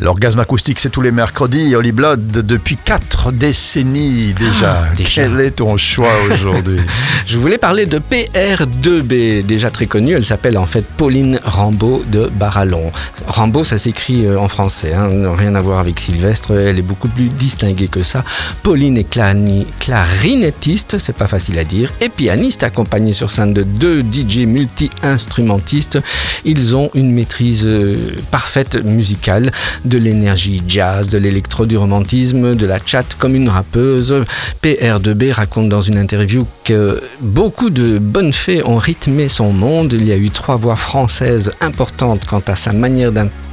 L'orgasme acoustique, c'est tous les mercredis. Holly Blood, depuis quatre décennies déjà. Ah, déjà. Quel est ton choix aujourd'hui Je voulais parler de PR2B, déjà très connue. Elle s'appelle en fait Pauline Rambaud de Barallon. Rambaud, ça s'écrit euh, en français, hein, rien à voir avec Sylvestre. Elle est beaucoup plus distinguée que ça. Pauline est clani- clarinettiste, c'est pas facile à dire, et pianiste, accompagnée sur scène de deux DJ multi-instrumentistes. Ils ont une maîtrise euh, parfaite musicale, de l'énergie jazz, de l'électro, du romantisme, de la chat comme une rappeuse. PR2B raconte dans une interview que beaucoup de bonnes fées ont rythmé son monde. Il y a eu trois voix françaises importantes quant à sa manière d'interpréter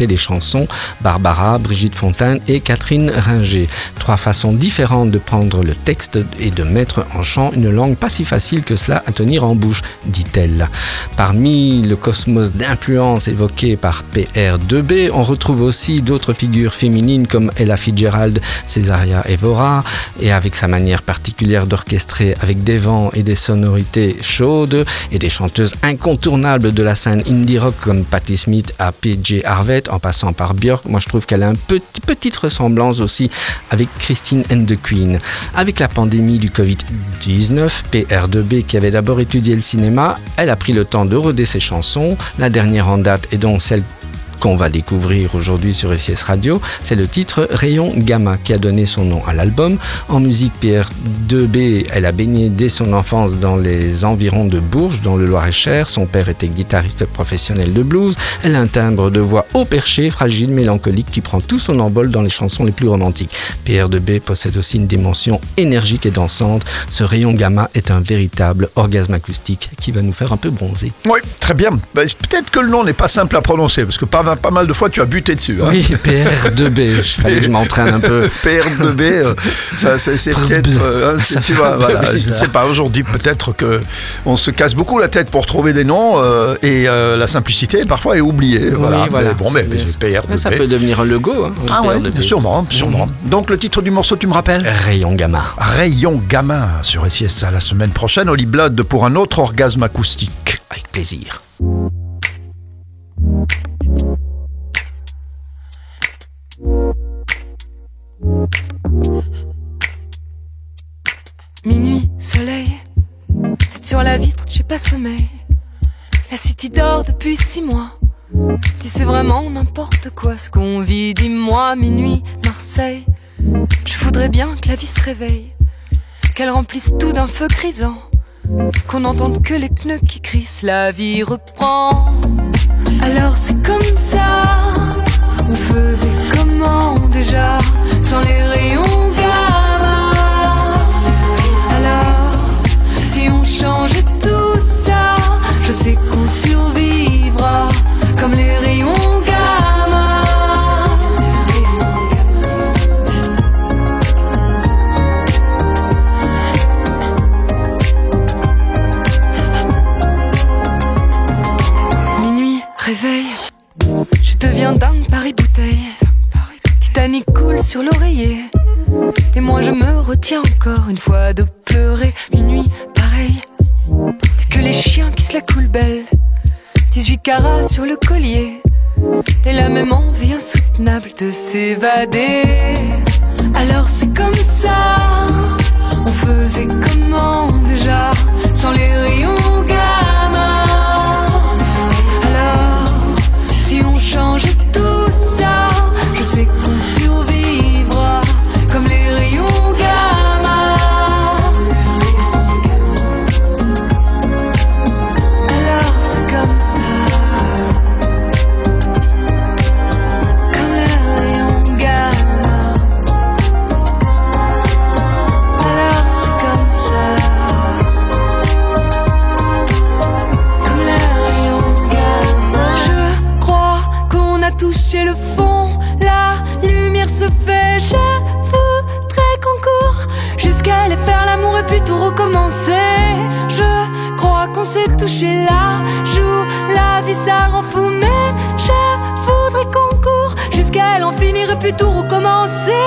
les chansons, Barbara, Brigitte Fontaine et Catherine Ringer. Trois façons différentes de prendre le texte et de mettre en chant une langue pas si facile que cela à tenir en bouche, dit-elle. Parmi le cosmos d'influence évoqué par PR2B, on retrouve aussi d'autres figures féminines comme Ella Fitzgerald, Césaria Evora, et avec sa manière particulière d'orchestrer avec des vents et des sonorités chaudes, et des chanteuses incontournables de la scène indie rock comme Patti Smith à PJ En passant par Björk. Moi, je trouve qu'elle a une petit, petite ressemblance aussi avec Christine and the Queen. Avec la pandémie du Covid-19, PR2B, qui avait d'abord étudié le cinéma, elle a pris le temps de roder ses chansons. La dernière en date est donc celle qu'on va découvrir aujourd'hui sur SIS Radio, c'est le titre Rayon Gamma qui a donné son nom à l'album. En musique PR2B, elle a baigné dès son enfance dans les environs de Bourges, dans le Loir-et-Cher. Son père était guitariste professionnel de blues. Elle a un timbre de voix haut perché, fragile, mélancolique qui prend tout son envol dans les chansons les plus romantiques. PR2B possède aussi une dimension énergique et dansante. Ce Rayon Gamma est un véritable orgasme acoustique qui va nous faire un peu bronzer. Oui, très bien. Ben, Peut-être que le nom n'est pas simple à prononcer, parce que pas, pas mal de fois tu as buté dessus. hein. Oui, PR2B, il fallait que je m'entraîne un peu. PR2B, euh, ça, c'est c'est peut-être. euh, hein, c'est- tu vois, voilà, je ne sais pas, aujourd'hui, peut-être que on se casse beaucoup la tête pour trouver des noms euh, et euh, la simplicité parfois est oubliée. voilà. voilà. Mais bon, mais, mais C'est- PR2B. Mais ça peut devenir un logo. Hein, Ah ouais, PR2B. sûrement, sûrement. Donc le titre du morceau, tu me rappelles? Rayon Gamma. Rayon gamin sur SISA la semaine prochaine. Holly Blood pour un autre orgasme acoustique. Avec plaisir. Sur la vitre, j'ai pas sommeil. La city dort depuis six mois. Dis c'est vraiment n'importe quoi ce qu'on vit, dis-moi, minuit, Marseille. Je voudrais bien que la vie se réveille, qu'elle remplisse tout d'un feu grisant, qu'on n'entende que les pneus qui crissent, la vie reprend. Alors c'est comme ça, comme les rayons gamma. Minuit, réveil, je deviens dingue Paris bouteille. Titanic coule sur l'oreiller. Et moi je me retiens encore une fois de pleurer. Minuit, pareil. Que les chiens qui se la coulent belle. 18 carats sur le collier. Et la même envie insoutenable de s'évader. Alors c'est comme ça. On faisait comment déjà sans les et puis tout recommencer. Je crois qu'on s'est touché là. Joue la vie, ça rend fou. Mais je voudrais qu'on court jusqu'à elle en finir et puis tout recommencer.